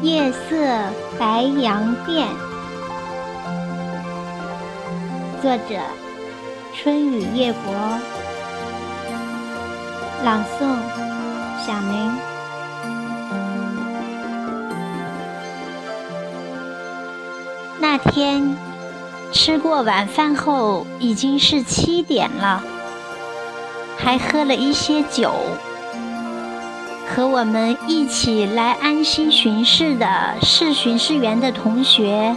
夜色白洋淀，作者：春雨夜泊，朗诵：小明。那天吃过晚饭后，已经是七点了，还喝了一些酒。和我们一起来安心巡视的是巡视员的同学，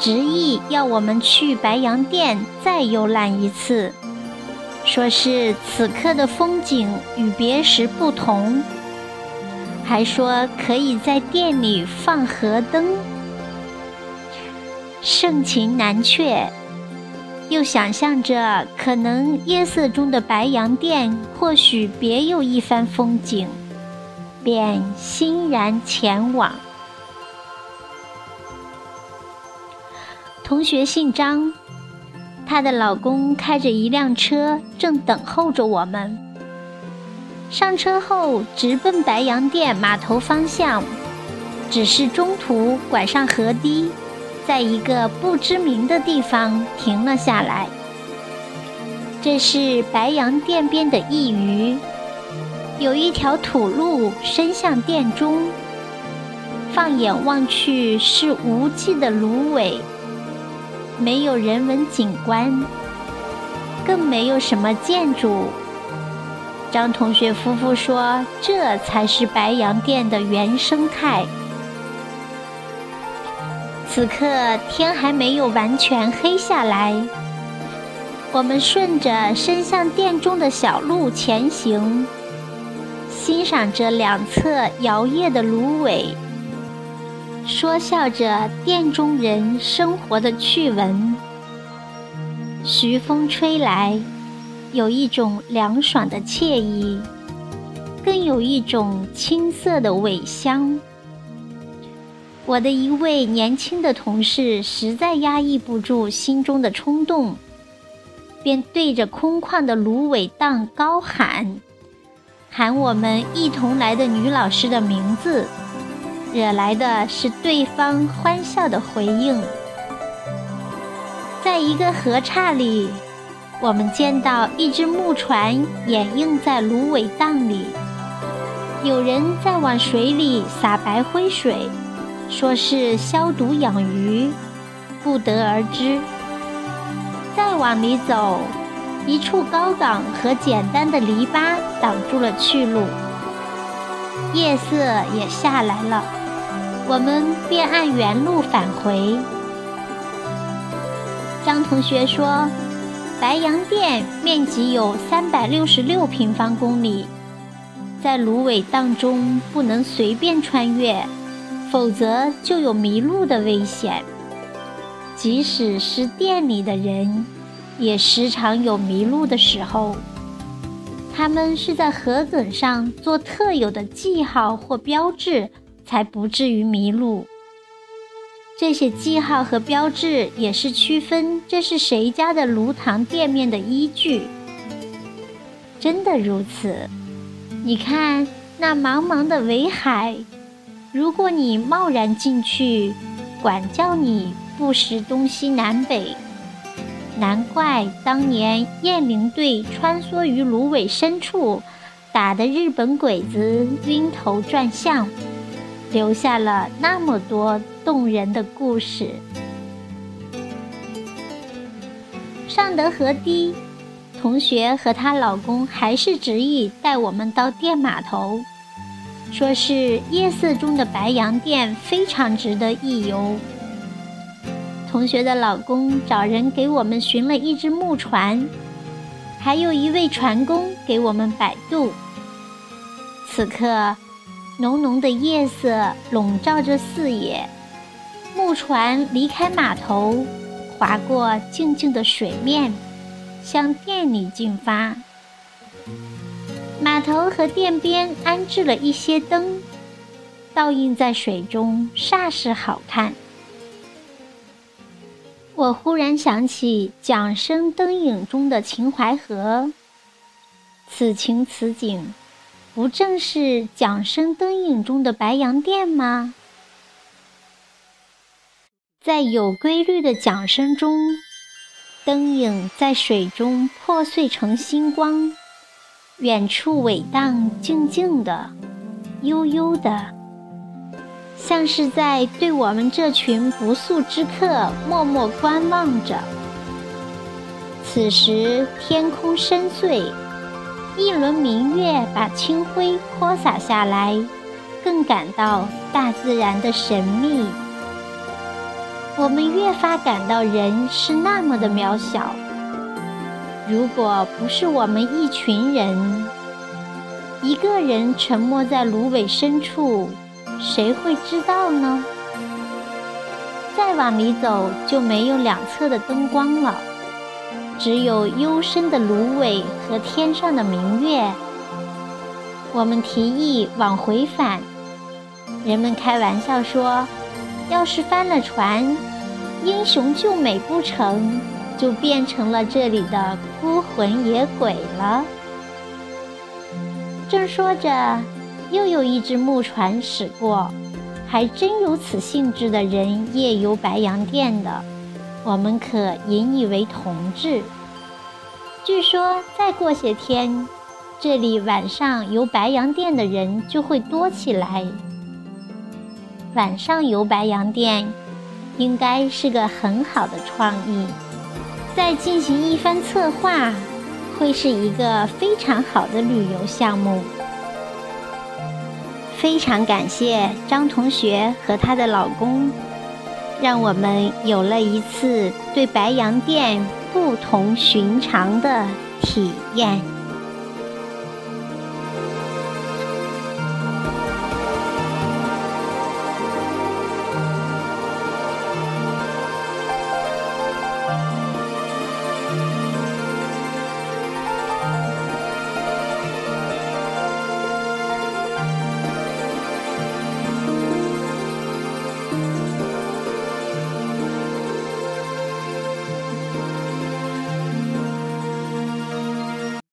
执意要我们去白洋淀再游览一次，说是此刻的风景与别时不同，还说可以在店里放河灯。盛情难却，又想象着可能夜色中的白洋淀或许别有一番风景。便欣然前往。同学姓张，她的老公开着一辆车，正等候着我们。上车后直奔白洋淀码头方向，只是中途拐上河堤，在一个不知名的地方停了下来。这是白洋淀边的一隅。有一条土路伸向殿中，放眼望去是无际的芦苇，没有人文景观，更没有什么建筑。张同学夫妇说：“这才是白洋淀的原生态。”此刻天还没有完全黑下来，我们顺着伸向殿中的小路前行。欣赏着两侧摇曳的芦苇，说笑着店中人生活的趣闻。徐风吹来，有一种凉爽的惬意，更有一种青涩的尾香。我的一位年轻的同事实在压抑不住心中的冲动，便对着空旷的芦苇荡高喊。喊我们一同来的女老师的名字，惹来的是对方欢笑的回应。在一个河岔里，我们见到一只木船掩映在芦苇荡里，有人在往水里撒白灰水，说是消毒养鱼，不得而知。再往里走。一处高岗和简单的篱笆挡住了去路，夜色也下来了，我们便按原路返回。张同学说：“白洋淀面积有三百六十六平方公里，在芦苇荡中不能随便穿越，否则就有迷路的危险。即使是店里的人。”也时常有迷路的时候，他们是在河埂上做特有的记号或标志，才不至于迷路。这些记号和标志也是区分这是谁家的炉膛店面的依据。真的如此，你看那茫茫的围海，如果你贸然进去，管教你不识东西南北。难怪当年雁翎队穿梭于芦苇深处，打得日本鬼子晕头转向，留下了那么多动人的故事。上得河堤，同学和她老公还是执意带我们到电码头，说是夜色中的白洋淀非常值得一游。同学的老公找人给我们寻了一只木船，还有一位船工给我们摆渡。此刻，浓浓的夜色笼罩着四野，木船离开码头，划过静静的水面，向店里进发。码头和店边安置了一些灯，倒映在水中，煞是好看。我忽然想起桨声灯影中的秦淮河，此情此景，不正是桨声灯影中的白洋淀吗？在有规律的桨声中，灯影在水中破碎成星光，远处苇荡，静静的，悠悠的，像是在对我们这群不速之客默默观望着。此时天空深邃，一轮明月把清辉泼洒下来，更感到大自然的神秘。我们越发感到人是那么的渺小。如果不是我们一群人，一个人沉没在芦苇深处，谁会知道呢？再往里走，就没有两侧的灯光了。只有幽深的芦苇和天上的明月。我们提议往回返，人们开玩笑说：“要是翻了船，英雄救美不成就变成了这里的孤魂野鬼了。”正说着，又有一只木船驶过，还真有此兴致的人夜游白洋淀的。我们可引以为同志。据说再过些天，这里晚上游白洋淀的人就会多起来。晚上游白洋淀，应该是个很好的创意。再进行一番策划，会是一个非常好的旅游项目。非常感谢张同学和她的老公。让我们有了一次对白洋淀不同寻常的体验。